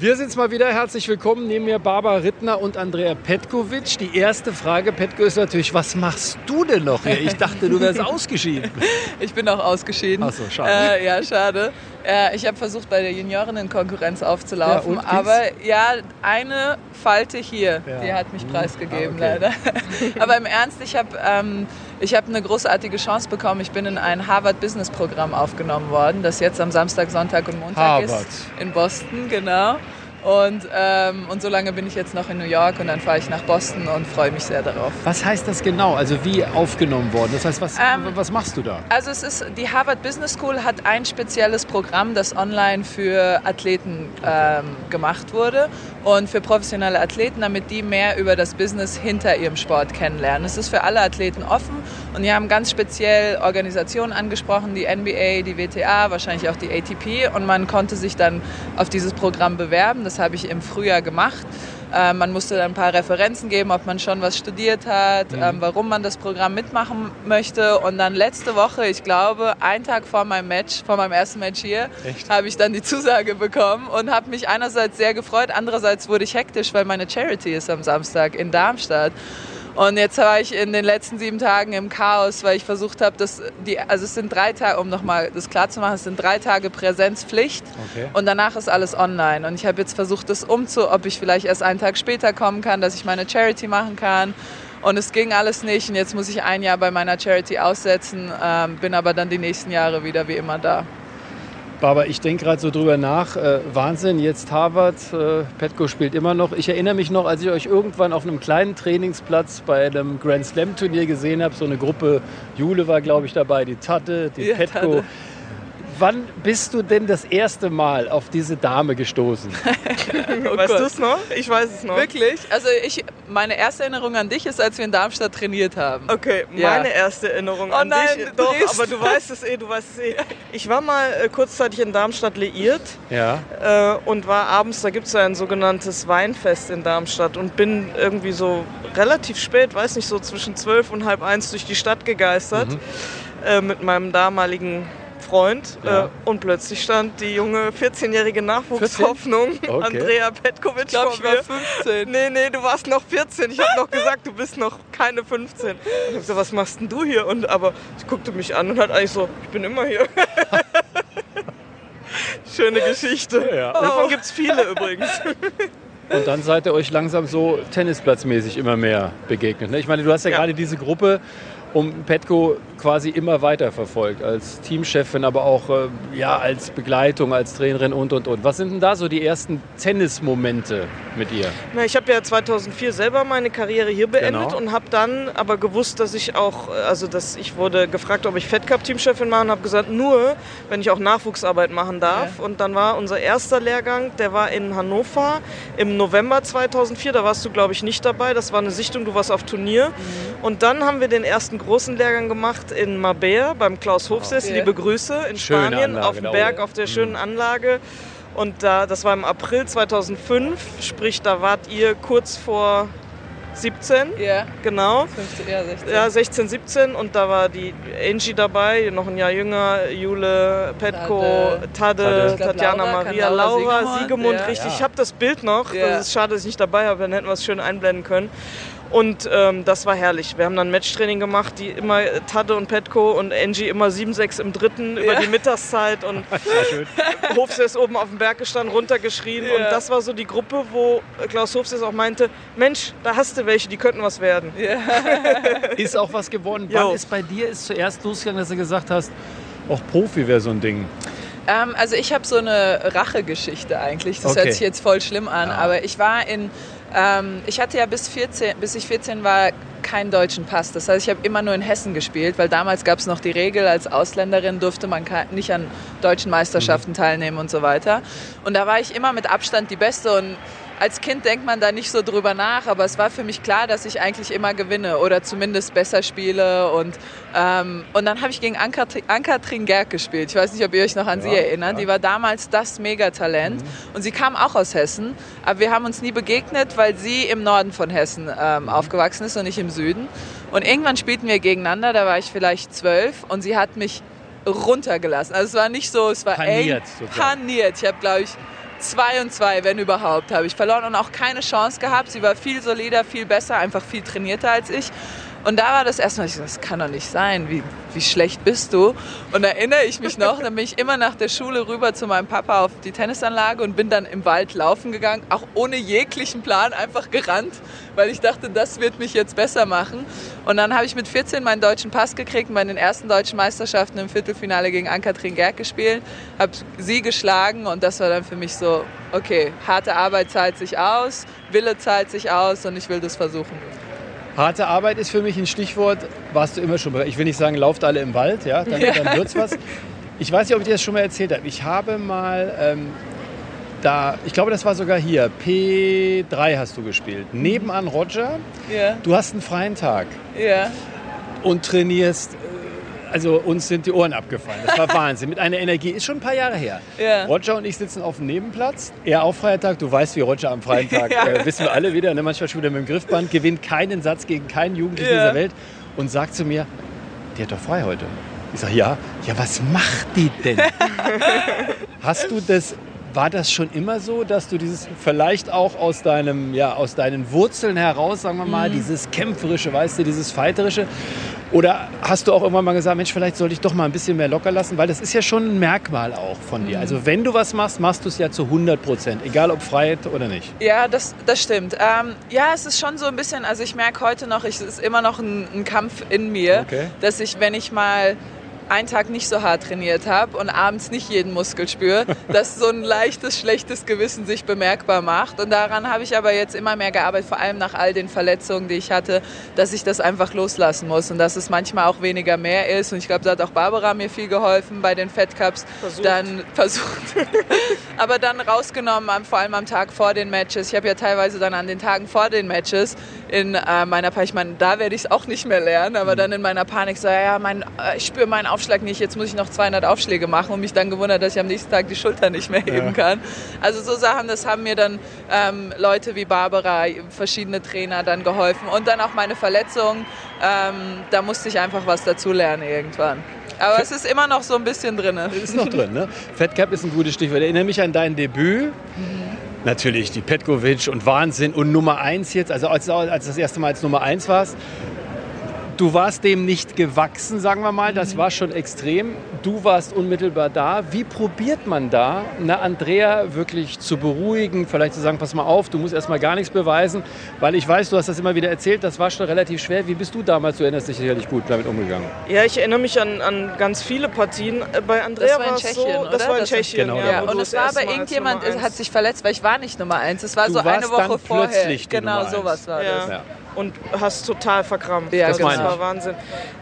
Wir sind's mal wieder. Herzlich willkommen. Neben mir Barbara Rittner und Andrea Petkovic. Die erste Frage, Petko, ist natürlich, was machst du denn noch hier? Ich dachte, du wärst ausgeschieden. Ich bin auch ausgeschieden. Ach so, schade. Äh, ja, schade. Äh, ich habe versucht, bei der Juniorinnen-Konkurrenz aufzulaufen, Ja, aber ja, eine Falte hier, Ja. die hat mich preisgegeben, Ah, okay. leider. aber im Ernst, ich habe ähm, ich hab eine großartige Chance bekommen. Ich bin in ein Harvard-Business-Programm aufgenommen worden, das jetzt am Samstag, Sonntag und Montag Harvard. ist. In Boston, genau. Und, ähm, und so lange bin ich jetzt noch in New York und dann fahre ich nach Boston und freue mich sehr darauf. Was heißt das genau? Also wie aufgenommen worden? Das heißt, was, Ähm, was machst du da? Also es ist, die Harvard Business School hat ein spezielles Programm, das online für Athleten ähm, gemacht wurde und für professionelle Athleten, damit die mehr über das Business hinter ihrem Sport kennenlernen. Es ist für alle Athleten offen und die haben ganz speziell Organisationen angesprochen, die NBA, die WTA, wahrscheinlich auch die ATP und man konnte sich dann auf dieses Programm bewerben. Das habe ich im Frühjahr gemacht. Äh, man musste dann ein paar Referenzen geben, ob man schon was studiert hat, ähm, warum man das Programm mitmachen möchte. Und dann letzte Woche, ich glaube, einen Tag vor meinem Match, vor meinem ersten Match hier, habe ich dann die Zusage bekommen und habe mich einerseits sehr gefreut, andererseits wurde ich hektisch, weil meine Charity ist am Samstag in Darmstadt. Und jetzt war ich in den letzten sieben Tagen im Chaos, weil ich versucht habe, dass die, also es sind drei Tage, um nochmal das klar zu machen, es sind drei Tage Präsenzpflicht Okay. und danach ist alles online. Und ich habe jetzt versucht, das umzu, ob ich vielleicht erst einen Tag später kommen kann, dass ich meine Charity machen kann. Und es ging alles nicht. Und jetzt muss ich ein Jahr bei meiner Charity aussetzen, ähm, bin aber dann die nächsten Jahre wieder wie immer da. Barbara, ich denke gerade so drüber nach. Äh, Wahnsinn, jetzt Harvard. Äh, Petko spielt immer noch. Ich erinnere mich noch, als ich euch irgendwann auf einem kleinen Trainingsplatz bei einem Grand Slam Turnier gesehen habe. So eine Gruppe, Jule war, glaube ich, dabei, die Tatte, die Ja, Petko. Tatte. Wann bist du denn das erste Mal auf diese Dame gestoßen? Oh weißt du es noch? Ich weiß es noch. Wirklich? Also ich, meine erste Erinnerung an dich ist, als wir in Darmstadt trainiert haben. Okay, Ja. meine erste Erinnerung Oh an nein, dich. Doch, aber du weißt es eh, du weißt es eh. Ich war mal äh, kurzzeitig in Darmstadt liiert Ja. äh, und war abends, da gibt es ja ein sogenanntes Weinfest in Darmstadt und bin irgendwie so relativ spät, weiß nicht, so zwischen zwölf und halb eins durch die Stadt gegeistert äh, mit meinem damaligen Freund Ja. äh, und plötzlich stand die junge 14-jährige Nachwuchshoffnung Okay. Andrea Petkovic Ich glaube, vor ich mir. war 15. Nee, nee, du warst noch 14. Ich habe noch gesagt, du bist noch keine 15. Und ich hab so, was machst denn du hier? Und aber ich guckte mich an und hat eigentlich so, ich bin immer hier. Schöne Geschichte. Ja. Davon gibt es viele übrigens. Und dann seid ihr euch langsam so tennisplatzmäßig immer mehr begegnet. ne? Ich meine, du hast ja, Ja. gerade diese Gruppe um Petko quasi immer weiter verfolgt, als Teamchefin, aber auch äh, ja, als Begleitung, als Trainerin und, und, und. Was sind denn da so die ersten Tennismomente mit ihr? Na, ich habe ja 2004 selber meine Karriere hier beendet Genau. und habe dann aber gewusst, dass ich auch, also dass ich wurde gefragt, ob ich Fed Cup Teamchefin mache und habe gesagt, nur wenn ich auch Nachwuchsarbeit machen darf. Ja. Und dann war unser erster Lehrgang, der war in Hannover im November 2004. Da warst du, glaube ich, nicht dabei. Das war eine Sichtung, du warst auf Turnier. Und dann haben wir den ersten großen Lehrgang gemacht in Mabea beim Klaus Hofses. Ja. Liebe Grüße in Schöne Spanien Anlage auf dem Berg auf der schönen Anlage. Und da, das war im April 2005, sprich, da wart ihr kurz vor 17, Ja, genau. 15, ja, 16. Ja, 16, 17 und da war die Angie dabei, noch ein Jahr jünger, Jule, Petko, glaub, Tatjana Laura, Maria, Laura Laura, Siegemund, Siegemund, ja. richtig. Ja. Ich habe das Bild noch, Ja. das ist schade, dass ich nicht dabei habe, dann hätten wir es schön einblenden können. Und ähm, das war herrlich. Wir haben dann Matchtraining gemacht, die immer äh, Tadde und Petko und Angie immer 7-6 im dritten über Ja. die Mittagszeit und schön. Hofse ist oben auf dem Berg gestanden, runtergeschrien. Ja. Und das war so die Gruppe, wo Klaus Hofse auch meinte, Mensch, da hast du welche, die könnten was werden. Ja. Ist auch was geworden. Jo. Wann ist bei dir ist zuerst losgegangen, dass du gesagt hast, auch Profi wäre so ein Ding? Ähm, also ich habe so eine Rachegeschichte eigentlich. Das Okay. hört sich jetzt voll schlimm an, Ah. aber ich war in, ähm, ich hatte ja bis 14, bis ich 14 war keinen deutschen Pass. Das heißt, ich habe immer nur in Hessen gespielt, weil damals gab es noch die Regel, als Ausländerin durfte man nicht an deutschen Meisterschaften teilnehmen und so weiter. Und da war ich immer mit Abstand die Beste und als Kind denkt man da nicht so drüber nach, aber es war für mich klar, dass ich eigentlich immer gewinne oder zumindest besser spiele. Und, ähm, und dann habe ich gegen Anka Tringerk gespielt. Ich weiß nicht, ob ihr euch noch an Ja, sie erinnert. ja. Die war damals das Megatalent. Und sie kam auch aus Hessen, aber wir haben uns nie begegnet, weil sie im Norden von Hessen ähm, aufgewachsen ist und ich im Süden. Und irgendwann spielten wir gegeneinander, da war ich vielleicht zwölf und sie hat mich runtergelassen. Also es war nicht so, es war Paniert, eng, paniert. Ich habe, glaube ich, 2 und 2, wenn überhaupt, habe ich verloren und auch keine Chance gehabt. Sie war viel solider, viel besser, einfach viel trainierter als ich. Und da war das erstmal, ich so, das kann doch nicht sein, wie, wie schlecht bist du? Und da erinnere ich mich noch, dann bin ich immer nach der Schule rüber zu meinem Papa auf die Tennisanlage und bin dann im Wald laufen gegangen, auch ohne jeglichen Plan, einfach gerannt, weil ich dachte, das wird mich jetzt besser machen. Und dann habe ich mit 14 meinen deutschen Pass gekriegt, bei den ersten deutschen Meisterschaften im Viertelfinale gegen Ann-Kathrin Gerg gespielt, habe sie geschlagen und das war dann für mich so, okay, harte Arbeit zahlt sich aus, Wille zahlt sich aus und ich will das versuchen. Harte Arbeit ist für mich ein Stichwort. Warst du immer schon bereit? Ich will nicht sagen, lauft alle im Wald, ja, dann, ja. dann wird's was. Ich weiß nicht, ob ich dir das schon mal erzählt habe. Ich habe mal ähm, da, ich glaube, das war sogar hier, P3 hast du gespielt. Nebenan Roger. Ja. Du hast einen freien Tag. Ja. Und trainierst also uns sind die Ohren abgefallen. Das war Wahnsinn. Mit einer Energie. Ist schon ein paar Jahre her. Ja. Roger und ich sitzen auf dem Nebenplatz. Er auf freien Tag. Du weißt, wie Roger am freien Tag. ja. äh, wissen wir alle wieder. Ne? Manchmal schon wieder mit dem Griffband. Gewinnt keinen Satz gegen keinen Jugendlichen ja. dieser Welt. Und sagt zu mir, die hat doch frei heute. Ich sage, ja. Ja, was macht die denn? Hast du das war das schon immer so, dass du dieses vielleicht auch aus deinem ja aus deinen Wurzeln heraus, sagen wir mal, mhm. dieses kämpferische, weißt du, dieses fighterische oder hast du auch irgendwann mal gesagt, Mensch, vielleicht sollte ich doch mal ein bisschen mehr locker lassen? Weil das ist ja schon ein Merkmal auch von dir. Mhm. Also wenn du was machst, machst du es ja zu 100 Prozent, egal ob Freiheit oder nicht. Ja, das, das stimmt. Ähm, ja, es ist schon so ein bisschen, also ich merke heute noch, es ist immer noch ein, ein Kampf in mir, okay. dass ich, wenn ich mal einen Tag nicht so hart trainiert habe und abends nicht jeden Muskel spüre, dass so ein leichtes, schlechtes Gewissen sich bemerkbar macht. Und daran habe ich aber jetzt immer mehr gearbeitet, vor allem nach all den Verletzungen, die ich hatte, dass ich das einfach loslassen muss und dass es manchmal auch weniger mehr ist. Und ich glaube, da hat auch Barbara mir viel geholfen bei den Fed Cups. Versucht. Dann versucht. aber dann rausgenommen, vor allem am Tag vor den Matches. Ich habe ja teilweise dann an den Tagen vor den Matches in äh, meiner Panik, ich meine, da werde ich es auch nicht mehr lernen, aber mhm. dann in meiner Panik so, ja, mein, äh, ich spüre meinen Aufschlag nicht, jetzt muss ich noch 200 Aufschläge machen und mich dann gewundert, dass ich am nächsten Tag die Schulter nicht mehr heben ja. kann. Also so Sachen, das haben mir dann ähm, Leute wie Barbara, verschiedene Trainer dann geholfen und dann auch meine Verletzung, ähm, da musste ich einfach was dazulernen irgendwann. Aber es ist immer noch so ein bisschen drin. Ist noch drin, ne? Fat Cap ist ein gutes Stichwort. Ich erinnere mich an dein Debüt. Mhm natürlich die Petkovic und Wahnsinn. Und Nummer 1 jetzt, also als, als das erste Mal als Nummer 1 warst, Du warst dem nicht gewachsen, sagen wir mal. Das war schon extrem. Du warst unmittelbar da. Wie probiert man da, eine Andrea wirklich zu beruhigen, vielleicht zu sagen, pass mal auf, du musst erstmal gar nichts beweisen, weil ich weiß, du hast das immer wieder erzählt, das war schon relativ schwer. Wie bist du damals, du erinnerst dich sicherlich gut, damit umgegangen? Ja, ich erinnere mich an, an ganz viele Partien. Äh, bei Andrea das war in Tschechien, so, oder? Das war in Tschechien, genau, ja. ja. Und es war aber irgendjemand, hat sich verletzt, weil ich war nicht Nummer eins. Es war du so eine Woche vorher. Genau, sowas war ja. das. Ja und hast total verkrampft. Ja, das, das war Wahnsinn.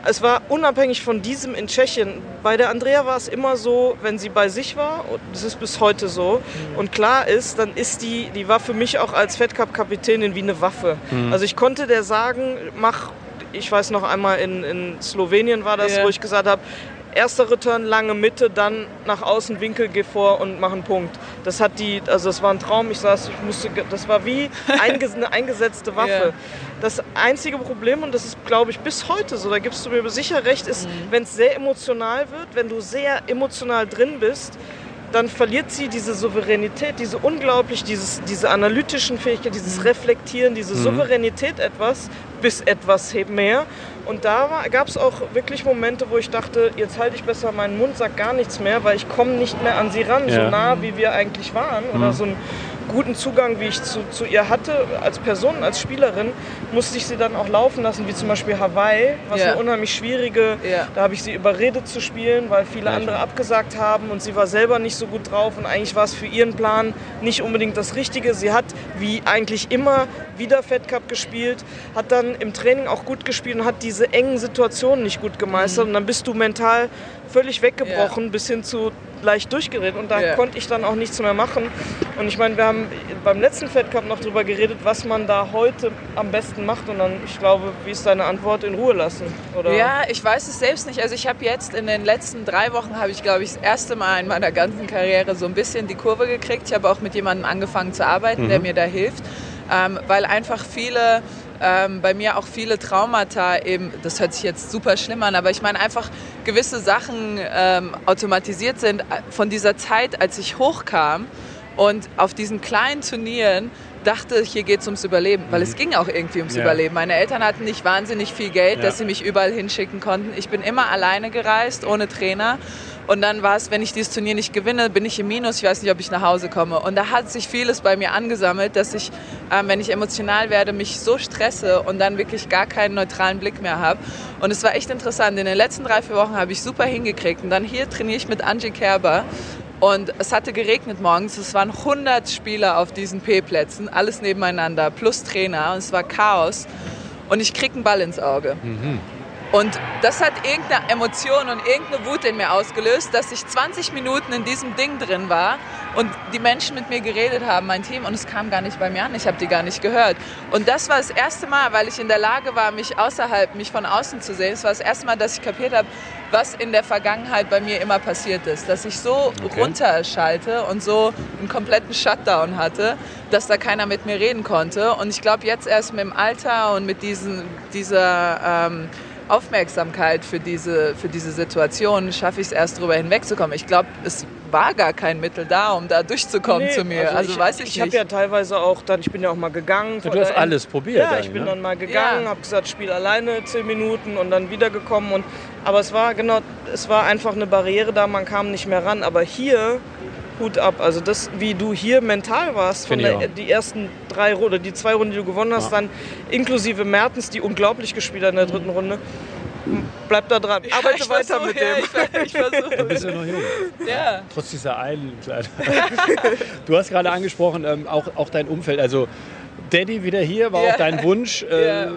Es war unabhängig von diesem in Tschechien. Bei der Andrea war es immer so, wenn sie bei sich war, und das ist bis heute so, mhm. und klar ist, dann ist die, die war für mich auch als Fed Cup Kapitänin wie eine Waffe. Mhm. Also ich konnte der sagen, mach ich weiß noch einmal in, in Slowenien war das, yeah. wo ich gesagt habe, erster Return, lange Mitte, dann nach außen Winkel, geh vor und mach einen Punkt. Das hat die, also das war ein Traum. Ich saß, ich musste, das war wie eine eingesetzte Waffe. Yeah. Das einzige Problem, und das ist, glaube ich, bis heute so, da gibst du mir sicher recht, ist, mhm. wenn es sehr emotional wird, wenn du sehr emotional drin bist, dann verliert sie diese Souveränität, diese unglaublich, dieses, diese analytischen Fähigkeiten, dieses mhm. Reflektieren, diese mhm. Souveränität etwas, bis etwas mehr. Und da gab es auch wirklich Momente, wo ich dachte, jetzt halte ich besser meinen Mund, sag gar nichts mehr, weil ich komme nicht mehr an sie ran, ja. so nah wie wir eigentlich waren. Mhm. Oder so ein guten Zugang, wie ich zu, zu ihr hatte, als Person, als Spielerin, musste ich sie dann auch laufen lassen, wie zum Beispiel Hawaii, was ja. eine unheimlich schwierige, ja. da habe ich sie überredet zu spielen, weil viele ja, andere abgesagt haben und sie war selber nicht so gut drauf und eigentlich war es für ihren Plan nicht unbedingt das Richtige. Sie hat, wie eigentlich immer, wieder Fed Cup gespielt, hat dann im Training auch gut gespielt und hat diese engen Situationen nicht gut gemeistert mhm. und dann bist du mental völlig weggebrochen bis hin zu leicht durchgedreht und da yeah. konnte ich dann auch nichts mehr machen. Und ich meine, wir haben beim letzten Fed Cup noch darüber geredet, was man da heute am besten macht und dann, ich glaube, wie ist deine Antwort, in Ruhe lassen? Oder? Ja, ich weiß es selbst nicht. Also ich habe jetzt in den letzten drei Wochen, habe ich glaube ich das erste Mal in meiner ganzen Karriere so ein bisschen die Kurve gekriegt. Ich habe auch mit jemandem angefangen zu arbeiten, mhm. der mir da hilft, ähm, weil einfach viele ähm, bei mir auch viele Traumata eben, das hört sich jetzt super schlimm an, aber ich meine einfach gewisse Sachen ähm, automatisiert sind äh, von dieser Zeit, als ich hochkam Und auf diesen kleinen Turnieren dachte, hier geht es ums Überleben, weil es ging auch irgendwie ums Ja. Überleben. Meine Eltern hatten nicht wahnsinnig viel Geld, Ja. dass sie mich überall hinschicken konnten. Ich bin immer alleine gereist, ohne Trainer. Und dann war es, wenn ich dieses Turnier nicht gewinne, bin ich im Minus. Ich weiß nicht, ob ich nach Hause komme. Und da hat sich vieles bei mir angesammelt, dass ich, ähm, wenn ich emotional werde, mich so stresse und dann wirklich gar keinen neutralen Blick mehr habe. Und es war echt interessant. In den letzten drei, vier Wochen habe ich super hingekriegt. Und dann hier trainiere ich mit Angie Kerber. Und es hatte geregnet morgens. Es waren 100 Spieler auf diesen P-Plätzen, alles nebeneinander, plus Trainer. Und es war Chaos. Und ich krieg einen Ball ins Auge. Und das hat irgendeine Emotion und irgendeine Wut in mir ausgelöst, dass ich 20 Minuten in diesem Ding drin war und die Menschen mit mir geredet haben, mein Team, und es kam gar nicht bei mir an. Ich habe die gar nicht gehört. Und das war das erste Mal, weil ich in der Lage war, mich außerhalb, mich von außen zu sehen. Es war das erste Mal, dass ich kapiert habe, was in der Vergangenheit bei mir immer passiert ist. Dass ich so Okay. runterschalte und so einen kompletten Shutdown hatte, dass da keiner mit mir reden konnte. Und ich glaube, jetzt erst mit dem Alter und mit diesen, dieser ähm, Aufmerksamkeit für diese, für diese Situation schaffe ich es erst drüber hinwegzukommen. Ich glaube, es war gar kein Mittel da, um da durchzukommen Nee, zu mir. Also, ich, weiß ich, Ich habe nicht. ja teilweise auch dann, ich bin ja auch mal gegangen. Du vor hast alles probiert Ja, ich eigentlich, bin ne? dann mal gegangen, Ja. habe gesagt, spiel alleine zehn Minuten und dann wiedergekommen. Und, aber es war genau, es war einfach eine Barriere da, man kam nicht mehr ran. Aber hier, Hut ab. Also das, wie du hier mental warst, von der, die ersten drei Runden, oder die zwei Runden, die du gewonnen hast, Ja. dann inklusive Mertens, die unglaublich gespielt hat in der dritten Runde. Bleib da dran. Ja, Arbeite ich weiter mit ja, dem. Ich, ich versuche. Du bist ja noch jung. Ja. Trotz dieser einen kleinen. du hast gerade angesprochen, ähm, auch, auch dein Umfeld. Also Daddy wieder hier, war Ja. auch dein Wunsch. Äh, Ja.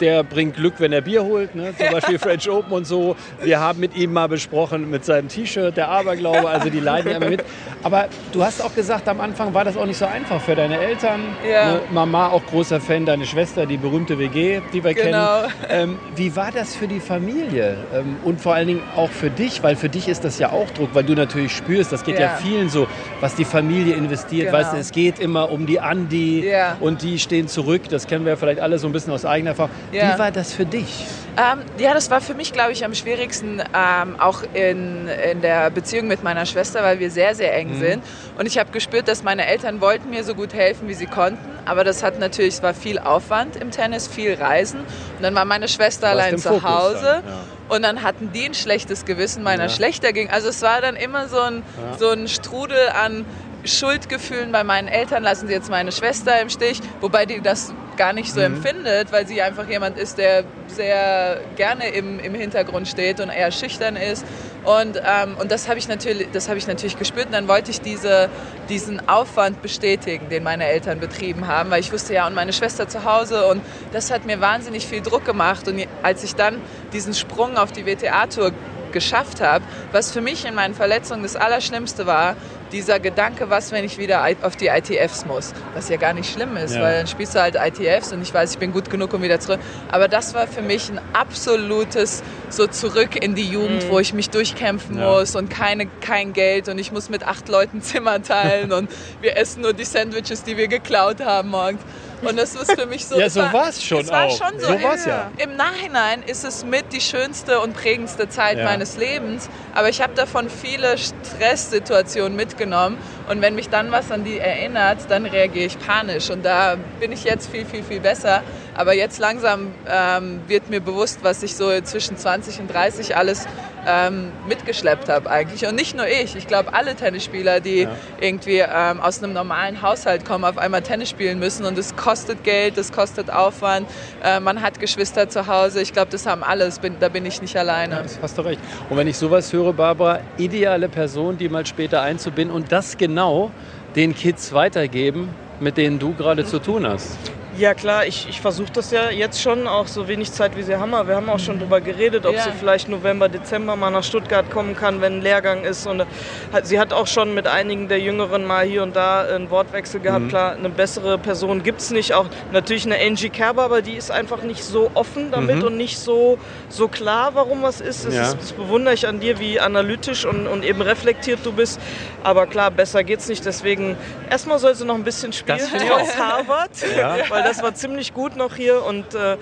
Der bringt Glück, wenn er Bier holt, ne? zum Beispiel French Open und so. Wir haben mit ihm mal besprochen, mit seinem T-Shirt, der Aberglaube, also die leiden ja immer mit. Aber du hast auch gesagt, am Anfang war das auch nicht so einfach für deine Eltern. Ja. Ne? Mama auch großer Fan, deine Schwester, die berühmte WG, die wir Genau. kennen. Ähm, wie war das für die Familie ähm, und vor allen Dingen auch für dich? Weil für dich ist das ja auch Druck, weil du natürlich spürst, das geht ja, Ja. vielen so, was die Familie investiert. Genau. Weißt du, es geht immer um die Andi Ja. und die stehen zurück. Das kennen wir vielleicht alle so ein bisschen aus eigener Erfahrung. Ja. Wie war das für dich? Ähm, ja, das war für mich, glaube ich, am schwierigsten, ähm, auch in, in der Beziehung mit meiner Schwester, weil wir sehr, sehr eng sind. Und ich habe gespürt, dass meine Eltern wollten mir so gut helfen, wie sie konnten. Aber das hat natürlich, es war viel Aufwand im Tennis, viel Reisen. Und dann war meine Schwester allein zu Fokus Hause. dann, ja. Und dann hatten die ein schlechtes Gewissen, meiner Ja. schlechter ging. Also es war dann immer so ein, Ja. so ein Strudel an Schuldgefühlen bei meinen Eltern. Lassen sie jetzt meine Schwester im Stich, wobei die das gar nicht so Mhm. empfindet, weil sie einfach jemand ist, der sehr gerne im, im Hintergrund steht und eher schüchtern ist. Und, ähm, und das habe ich, natürlich- das hab ich natürlich gespürt. Und dann wollte ich diese, diesen Aufwand bestätigen, den meine Eltern betrieben haben, weil ich wusste ja, und meine Schwester zu Hause. Und das hat mir wahnsinnig viel Druck gemacht. Und als ich dann diesen Sprung auf die WTA-Tour geschafft habe, was für mich in meinen Verletzungen das Allerschlimmste war, dieser Gedanke, was, wenn ich wieder auf die ITFs muss. Was ja gar nicht schlimm ist, Ja. weil dann spielst du halt ITFs und ich weiß, ich bin gut genug, um wieder zurück. Aber das war für mich ein absolutes so zurück in die Jugend, wo ich mich durchkämpfen Ja. muss und keine, kein Geld und ich muss mit acht Leuten Zimmer teilen und wir essen nur die Sandwiches, die wir geklaut haben morgens. Und das ist für mich so. Ja, es so war- war's schon Es war auch. schon so. So war's ja. Im Nachhinein ist es mit die schönste und prägendste Zeit Ja. meines Lebens. Aber ich habe davon viele Stresssituationen mitgenommen. Und wenn mich dann was an die erinnert, dann reagiere ich panisch. Und da bin ich jetzt viel, viel, viel besser. Aber jetzt langsam ähm, wird mir bewusst, was ich so zwischen 20 und 30 alles ähm, mitgeschleppt habe eigentlich. Und nicht nur ich. Ich glaube, alle Tennisspieler, die Ja. irgendwie ähm, aus einem normalen Haushalt kommen, auf einmal Tennis spielen müssen. Und es kostet Geld, es kostet Aufwand. Äh, man hat Geschwister zu Hause. Ich glaube, das haben alle. Da bin ich nicht alleine. Das hast du recht. Und wenn ich sowas höre, Barbara, ideale Person, die mal später einzubinden und das genau den Kids weitergeben, mit denen du gerade zu tun hast. Ja klar, ich, ich versuche das ja jetzt schon, auch so wenig Zeit wie sie haben. aber Wir haben auch schon drüber geredet, ob Ja. sie vielleicht November, Dezember mal nach Stuttgart kommen kann, wenn ein Lehrgang ist. Und hat- sie hat auch schon mit einigen der Jüngeren mal hier und da einen Wortwechsel gehabt. Klar, eine bessere Person gibt es nicht. Auch natürlich eine Angie Kerber, aber die ist einfach nicht so offen damit und nicht so, so klar, warum was ist. Das, Ja. ist. das bewundere ich an dir, wie analytisch und, und eben reflektiert du bist. Aber klar, besser geht's nicht. Deswegen erstmal soll sie noch ein bisschen spielen, trotz Harvard. Ja. Weil das war ziemlich gut noch hier und äh,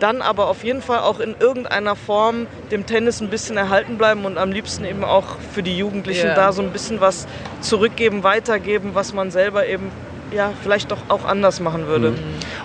dann aber auf jeden Fall auch in irgendeiner Form dem Tennis ein bisschen erhalten bleiben und am liebsten eben auch für die Jugendlichen Ja. da so ein bisschen was zurückgeben, weitergeben, was man selber eben ja vielleicht doch auch anders machen würde.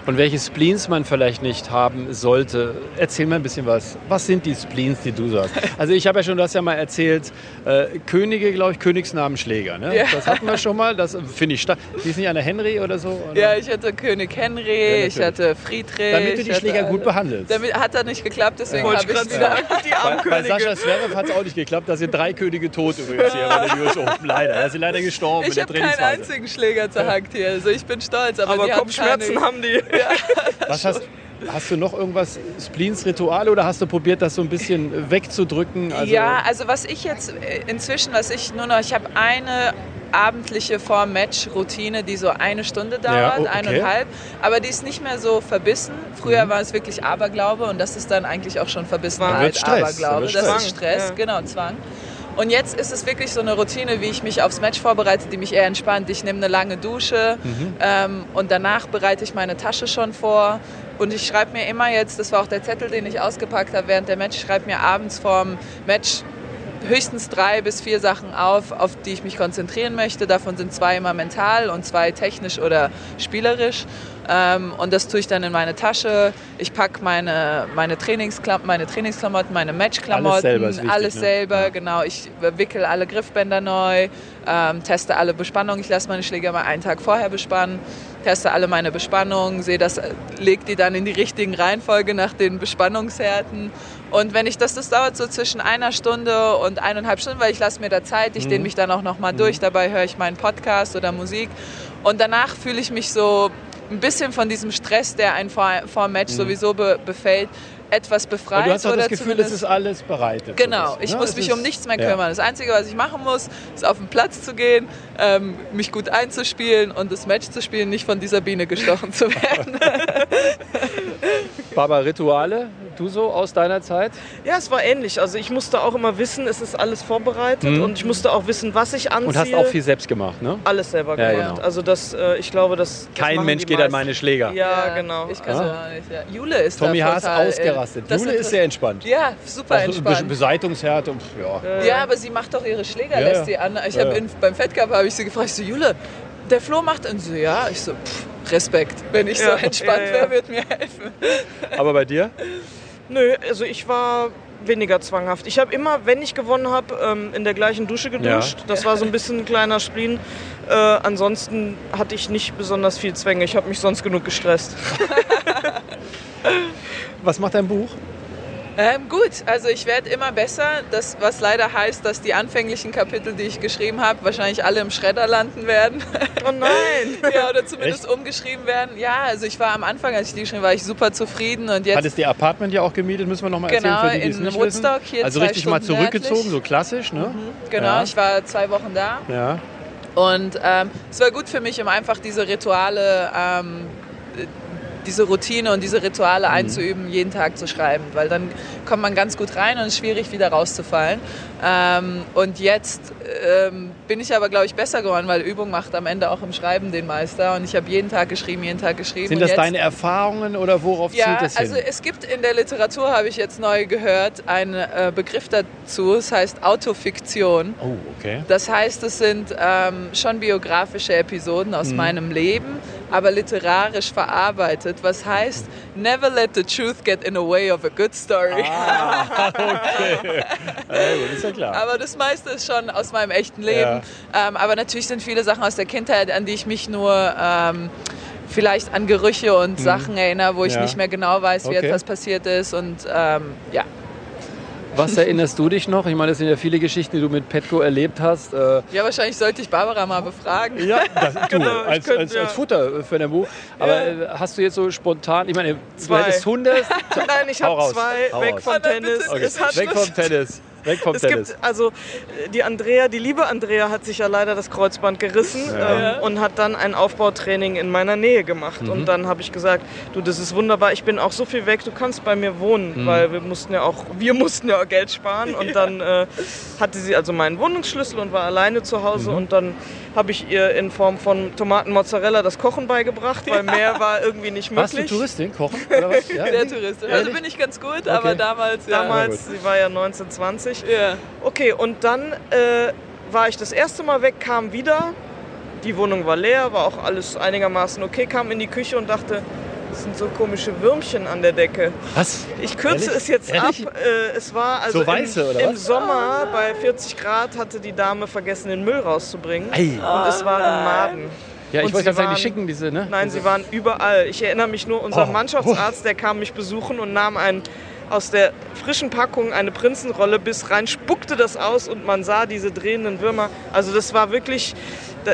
Und welche Spleens man vielleicht nicht haben sollte. Erzähl mal ein bisschen was. Was sind die Spleens, die du sagst? Also ich habe ja schon, du hast ja mal erzählt, äh, Könige, glaube ich, Königsnamenschläger. Ne? Ja. Das hatten wir schon mal. Das finde ich stark. Die ist nicht eine Henry oder so? Oder? Ja, ich hatte König Henry, ich natürlich. hatte Friedrich. Damit du die ich Schläger alle. gut behandelst. Damit hat er nicht geklappt, deswegen Wollte habe ich ich gerade wieder. die Bei, armen bei Könige. Sascha Zverev hat es auch nicht geklappt. Da sind drei Könige tot übrigens hier bei der US Open. Leider. Da sind leider gestorben Ich in habe der keinen Trainingsphase. einzigen Schläger zerhackt hier. Also ich bin stolz, aber, Aber Kopfschmerzen keine, haben die. Was hast, hast du noch irgendwas Spleens-Rituale oder hast du probiert, das so ein bisschen wegzudrücken? Also, ja, also was ich jetzt äh, inzwischen, was ich nur noch, ich habe eine abendliche Vor-Match-Routine, die so eine Stunde dauert, Ja, oh, okay. eineinhalb, aber die ist nicht mehr so verbissen. Früher war es wirklich Aberglaube und das ist dann eigentlich auch schon Mhm. Wird Stress, da Aberglaube. wird Das Stress. ist Stress, Ja. genau, Zwang. Und jetzt ist es wirklich so eine Routine, wie ich mich aufs Match vorbereite, die mich eher entspannt. Ich nehme eine lange Dusche Mhm. ähm, und danach bereite ich meine Tasche schon vor. Und ich schreibe mir immer jetzt, das war auch der Zettel, den ich ausgepackt habe während der Match, ich schreibe mir abends vorm Match höchstens drei bis vier Sachen auf, auf die ich mich konzentrieren möchte. Davon sind zwei immer mental und zwei technisch oder spielerisch. Ähm, und das tue ich dann in meine Tasche. Ich packe meine, meine, Trainingsklam meine Trainingsklamotten, meine Matchklamotten, Alles selber wichtig, alles ne? selber, Ja. genau. Ich wickel alle Griffbänder neu, ähm, teste alle Bespannungen. Ich lasse meine Schläger mal einen Tag vorher bespannen, teste alle meine Bespannungen, sehe das, leg die dann in die richtigen Reihenfolge nach den Bespannungshärten. Und wenn ich das, das dauert so zwischen einer Stunde und eineinhalb Stunden, weil ich lasse mir da Zeit, ich dehne mich dann auch noch mal durch. Dabei höre ich meinen Podcast oder Musik. Und danach fühle ich mich so ein bisschen von diesem Stress, der einen vor, vor Match sowieso be, befällt, etwas befreit. Aber du hast auch oder das Gefühl, es ist alles bereitet. Genau, So ist, ich ne? muss Es mich ist- um nichts mehr ja. kümmern. Das Einzige, was ich machen muss, ist auf den Platz zu gehen, ähm, mich gut einzuspielen und das Match zu spielen, nicht von dieser Biene gestochen zu werden. Barbara, Rituale, du so aus deiner Zeit? Ja, es war ähnlich. Also ich musste auch immer wissen, es ist alles vorbereitet und ich musste auch wissen, was ich anziehe. Mhm. Und hast auch viel selbst gemacht, ne? alles selber Ja, gemacht. genau. Also das, äh, ich glaube, das, das Kein machen Mensch geht an meine Schläger. Ja, genau. Ich kann Ah. es auch nicht. Ja. Jule ist Tommy da Haas äh, ausgerastet. das Jule ist sehr entspannt. Ja, super Auch Be entspannt. Beseitungshärte, und, ja. Ja, aber sie macht doch ihre Schläger, Ja, lässt ja. sie an. Ich Ja, ja. in, beim Fed Cup habe ich sie gefragt, ich so, Jule, der Flo macht und so, ja. Ich so, pff, Respekt. Wenn ich so Ja, entspannt ja, ja. wäre, würde mir helfen. Aber bei dir? Nö, also ich war weniger zwanghaft. Ich habe immer, wenn ich gewonnen habe, ähm, in der gleichen Dusche geduscht. Das war so ein bisschen ein kleiner Spleen. Äh, ansonsten hatte ich nicht besonders viel Zwänge. Ich habe mich sonst genug gestresst. Was macht dein Buch? Ähm, gut, also ich werde immer besser, das, was leider heißt, dass die anfänglichen Kapitel, die ich geschrieben habe, wahrscheinlich alle im Schredder landen werden. Oh nein! ja, oder zumindest umgeschrieben werden. Ja, also ich war am Anfang, als ich die geschrieben habe, war ich super zufrieden und jetzt Hattest du ihr Apartment ja auch gemietet, müssen wir noch mal erzählen Genau, für die, die es in nicht Woodstock, wissen. hier Also zwei richtig mal Stunden zurückgezogen, nördlich. so klassisch, ne? genau, Ja. ich war zwei Wochen da Ja. und ähm, es war gut für mich, um einfach diese Rituale, ähm, diese Routine und diese Rituale Mhm. einzuüben, jeden Tag zu schreiben, weil dann kommt man ganz gut rein und es ist schwierig wieder rauszufallen. Ähm, und jetzt ähm, bin ich aber, glaube ich, besser geworden, weil Übung macht am Ende auch im Schreiben den Meister und ich habe jeden Tag geschrieben, jeden Tag geschrieben. Sind das jetzt, deine Erfahrungen oder worauf Ja, zielt das hin? also es gibt in der Literatur, habe ich jetzt neu gehört, einen äh, Begriff dazu, es heißt Autofiktion. oh, okay. Das heißt, es sind ähm, schon biografische Episoden aus meinem Leben, aber literarisch verarbeitet, was heißt, never let the truth get in the way of a good story. Ja, gut, ist ja klar. Aber das meiste ist schon aus meinem echten Leben. Ähm, aber natürlich sind viele Sachen aus der Kindheit, an die ich mich nur ähm, vielleicht an Gerüche und Sachen erinnere, wo ich Ja. nicht mehr genau weiß, wie Okay. etwas passiert ist. Und ähm, ja. Was erinnerst du dich noch? Ich meine, das sind ja viele Geschichten, die du mit Petko erlebt hast. Äh, ja, wahrscheinlich sollte ich Barbara mal befragen. ja, das, du, Genau, als, könnte, als, ja. als Futter für dein Buch. Aber äh, hast du jetzt so spontan, ich meine, Zwei. du hättest Hunde. Nein, ich habe zwei hau weg raus. vom Tennis. hat Weg vom Tennis. Weg vom es Tennis. gibt, also die Andrea, die liebe Andrea hat sich ja leider das Kreuzband gerissen Ja. ähm, und hat dann ein Aufbautraining in meiner Nähe gemacht. Mhm. Und dann habe ich gesagt, du, das ist wunderbar, ich bin auch so viel weg, du kannst bei mir wohnen, Mhm. weil wir mussten ja auch, wir mussten ja auch Geld sparen. Und dann äh, hatte sie also meinen Wohnungsschlüssel und war alleine zu Hause Mhm. und dann habe ich ihr in Form von Tomatenmozzarella das Kochen beigebracht, weil mehr war irgendwie nicht Warst du möglich. Touristin, kochen oder was? Ja, Sehr touristisch. Also bin ich ganz gut, aber damals, ja. Damals, sie war ja 1920. Ja. Okay, und dann äh, war ich das erste Mal weg, kam wieder. Die Wohnung war leer, war auch alles einigermaßen okay, kam in die Küche und dachte, das sind so komische Würmchen an der Decke. Was? Ich kürze Ehrlich? es jetzt Ehrlich? ab. Äh, es war also So weiße, im, oder im was? Sommer bei 40 Grad hatte die Dame vergessen, den Müll rauszubringen. Ei. Und es waren Maden. Ja, ich Und wollte die waren- schicken diese, ne? Nein, sie waren überall. Ich erinnere mich nur, unser Oh. Mannschaftsarzt, der kam mich besuchen und nahm ein, aus der frischen Packung eine Prinzenrolle bis rein, spuckte das aus und man sah diese drehenden Würmer. Also das war wirklich,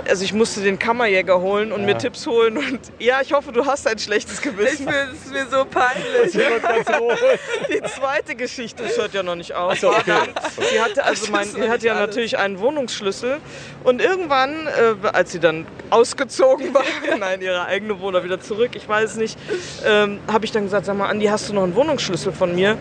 also ich musste den Kammerjäger holen und Ja. mir Tipps holen und ja, ich hoffe, du hast ein schlechtes Ich Gewissen. bin, es ist mir so peinlich. Die zweite Geschichte, das hört ja noch nicht auf. so, okay. Sie hatte also mein, sie hatte ja alles. natürlich einen Wohnungsschlüssel und irgendwann, äh, als sie dann ausgezogen war, nein, ihre eigene Wohnung wieder zurück, ich weiß es nicht, ähm, habe ich dann gesagt, sag mal, Andi, hast du noch einen Wohnungsschlüssel von mir?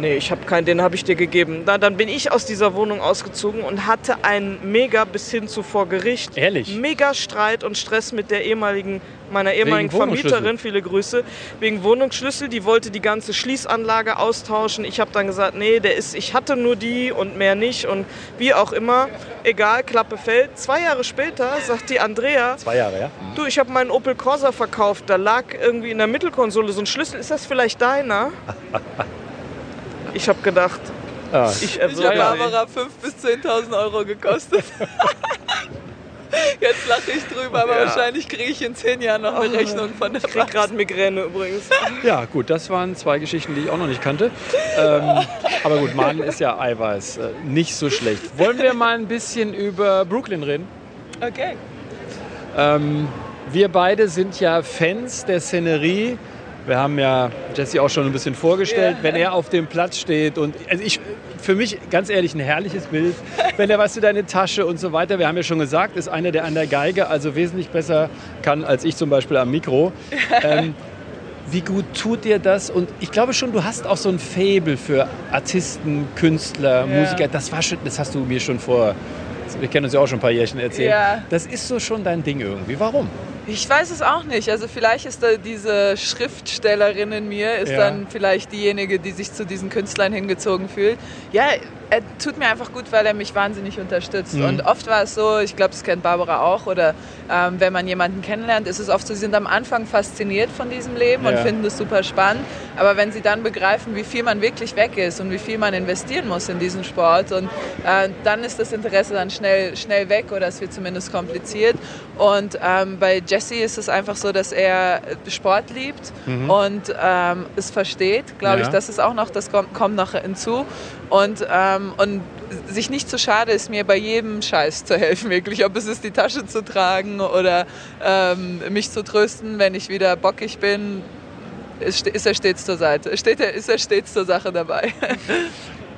Nee, ich habe keinen, den habe ich dir gegeben. Na, dann bin ich aus dieser Wohnung ausgezogen und hatte einen mega bis hin zu vor Gericht. Ehrlich? Mega Streit und Stress mit der ehemaligen, meiner ehemaligen? Vermieterin, viele Grüße, wegen Wohnungsschlüssel. Die wollte die ganze Schließanlage austauschen. Ich habe dann gesagt, nee, der ist, ich hatte nur die und mehr nicht und wie auch immer. Egal, Klappe fällt. Zwei Jahre später sagt die Andrea, Zwei Jahre, ja? du, ich habe meinen Opel Corsa verkauft. Da lag irgendwie in der Mittelkonsole so ein Schlüssel. Ist das vielleicht deiner? Ich habe gedacht, Ah. ich Ich erwürge habe sie. Barbara 5.000 bis 10.000 Euro gekostet. Jetzt lache ich drüber, aber Ja. wahrscheinlich kriege ich in 10 Jahren noch eine Rechnung von der Ich gerade Migräne übrigens. Ja, gut, das waren zwei Geschichten, die ich auch noch nicht kannte. Ähm, aber gut, Maden ist ja Eiweiß. Äh, nicht so schlecht. Wollen wir mal ein bisschen über Brooklyn reden? Okay. Ähm, wir beide sind ja Fans der Szenerie. Wir haben ja Jesse auch schon ein bisschen vorgestellt, Ja. wenn er auf dem Platz steht und also ich, für mich ganz ehrlich ein herrliches Bild, wenn er was für deine Tasche und so weiter. Wir haben ja schon gesagt, ist einer, der an der Geige also wesentlich besser kann als ich zum Beispiel am Mikro. Ähm, wie gut tut dir das? Und ich glaube schon, du hast auch so ein Faible für Artisten, Künstler, Musiker. Das war schon, das hast du mir schon vor. Wir kennen uns ja auch schon ein paar Jährchen erzählt. Ja. Das ist so schon dein Ding irgendwie. Warum? Ich weiß es auch nicht. Also vielleicht ist da diese Schriftstellerin in mir, ist Ja. dann vielleicht diejenige, die sich zu diesen Künstlern hingezogen fühlt. Ja, er tut mir einfach gut, weil er mich wahnsinnig unterstützt. Mhm. Und oft war es so, ich glaube, das kennt Barbara auch, oder ähm, wenn man jemanden kennenlernt, ist es oft so, sie sind am Anfang fasziniert von diesem Leben und Ja. finden es super spannend. Aber wenn sie dann begreifen, wie viel man wirklich weg ist und wie viel man investieren muss in diesen Sport, und äh, dann ist das Interesse dann schnell, schnell weg oder es wird zumindest kompliziert. Und ähm, bei Jesse ist es einfach so, dass er Sport liebt und ähm, es versteht, glaube Ja. ich. Das ist auch noch, das kommt, kommt noch hinzu. Und, ähm, und sich nicht zu schade ist, mir bei jedem Scheiß zu helfen, wirklich. Ob es ist, die Tasche zu tragen oder ähm, mich zu trösten, wenn ich wieder bockig bin. Ist, ist er stets zur Seite, steht er, ist er stets zur Sache dabei.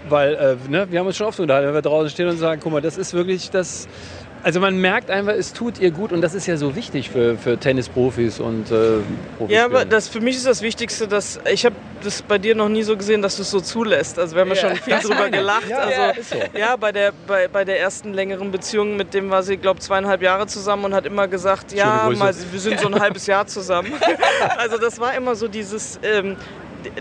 Weil äh, ne, wir haben uns schon oft unterhalten, wenn wir draußen stehen und sagen, guck mal, das ist wirklich das. Also man merkt einfach, es tut ihr gut und das ist ja so wichtig für, für Tennisprofis und äh, Profis. Ja, aber das, für mich ist das Wichtigste, dass ich habe das bei dir noch nie so gesehen, dass du es so zulässt. Also wir haben ja, Ja. schon viel Das drüber gelacht. Ja, also, ja, ist so. Ja, bei der, bei, bei der ersten längeren Beziehung, mit dem war sie, glaube ich, zweieinhalb Jahre zusammen und hat immer gesagt, ja, mal, wir sind so ein halbes Jahr zusammen. Also das war immer so dieses, ähm,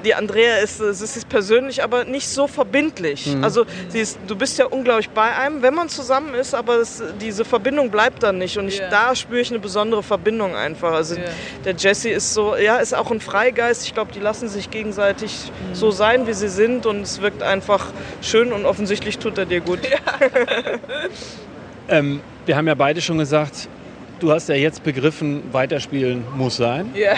die- Andrea ist, es ist persönlich, aber nicht so verbindlich. Mhm. Also sie ist, du bist ja unglaublich bei einem, wenn man zusammen ist, aber es, diese Verbindung bleibt dann nicht. Und ich, Ja. da spüre ich eine besondere Verbindung einfach. Also Ja. der Jesse ist so, ja, ist auch ein Freigeist. Ich glaube, die lassen sich gegenseitig so sein, wie sie sind und es wirkt einfach schön und offensichtlich tut er dir gut. Ähm, wir haben ja beide schon gesagt, du hast ja jetzt begriffen, weiterspielen muss sein. Ja.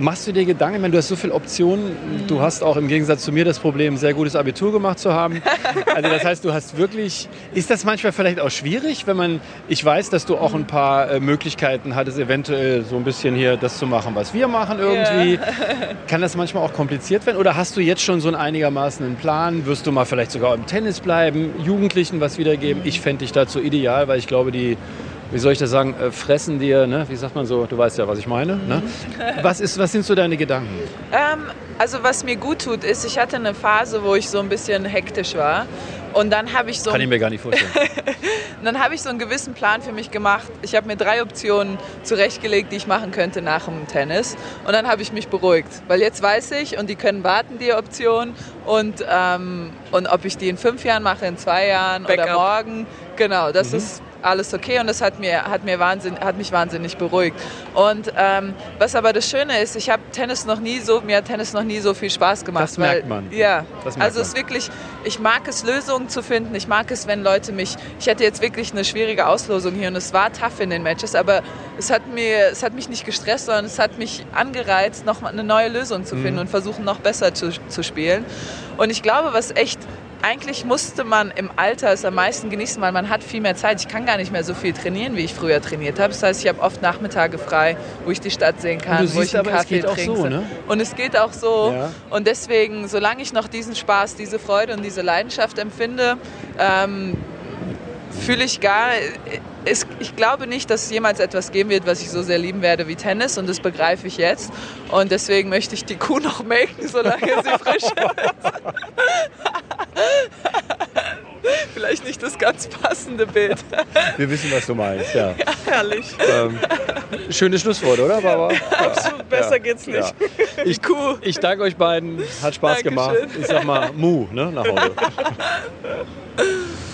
Machst du dir Gedanken, meine, du hast so viele Optionen, du hast auch im Gegensatz zu mir das Problem, ein sehr gutes Abitur gemacht zu haben. Also das heißt, du hast wirklich, ist das manchmal vielleicht auch schwierig, wenn man, ich weiß, dass du auch ein paar äh, Möglichkeiten hattest, eventuell so ein bisschen hier das zu machen, was wir machen irgendwie. Kann das manchmal auch kompliziert werden oder hast du jetzt schon so einen einigermaßen einen Plan? Wirst du mal vielleicht sogar im Tennis bleiben, Jugendlichen was wiedergeben? Ich fände dich dazu ideal, weil ich glaube, die wie soll ich das sagen, äh, fressen dir, ne? wie sagt man so, du weißt ja, was ich meine. Ne? Was, ist, was sind so deine Gedanken? Ähm, also was mir gut tut, ist, ich hatte eine Phase, wo ich so ein bisschen hektisch war. Und dann habe ich so Kann ich mir gar nicht vorstellen. dann habe ich so einen gewissen Plan für mich gemacht. Ich habe mir drei Optionen zurechtgelegt, die ich machen könnte nach dem Tennis. Und dann habe ich mich beruhigt, weil jetzt weiß ich und die können warten die Optionen und ähm, und ob ich die in fünf Jahren mache, in zwei Jahren Backup. oder morgen. Genau, das Mhm. ist alles okay und das hat, mir, hat, mir wahnsinn, hat mich wahnsinnig beruhigt. Und ähm, was aber das Schöne ist, ich habe Tennis noch nie so, mir hat Tennis noch nie so viel Spaß gemacht. Das merkt man. Ja, merkt also es ist wirklich, ich mag es, Lösungen zu finden. Ich mag es, wenn Leute mich, ich hatte jetzt wirklich eine schwierige Auslosung hier und es war tough in den Matches, aber es hat, mir, es hat mich nicht gestresst, sondern es hat mich angereizt, noch eine neue Lösung zu Mhm. finden und versuchen, noch besser zu, zu spielen. Und ich glaube, was echt eigentlich musste man im Alter es am meisten genießen, weil man hat viel mehr Zeit. Ich kann gar nicht mehr so viel trainieren, wie ich früher trainiert habe. Das heißt, ich habe oft Nachmittage frei, wo ich die Stadt sehen kann, wo ich einen aber, Kaffee trinke. so, ne? Und es geht auch so. Ja. Und deswegen, solange ich noch diesen Spaß, diese Freude und diese Leidenschaft empfinde, ähm, fühle ich gar, es, ich glaube nicht, dass es jemals etwas geben wird, was ich so sehr lieben werde wie Tennis und das begreife ich jetzt. Und deswegen möchte ich die Kuh noch melken, solange sie frisch ist. Vielleicht nicht das ganz passende Bild. Wir wissen, was du meinst, ja. Herrlich. Ähm, schönes Schlusswort, oder, Barbara? Absolut, besser Ja. geht's nicht. Ja. Ich, Kuh. ich danke euch beiden, hat Spaß Dankeschön. gemacht. Ich sag mal, Mu, ne, nach Hause.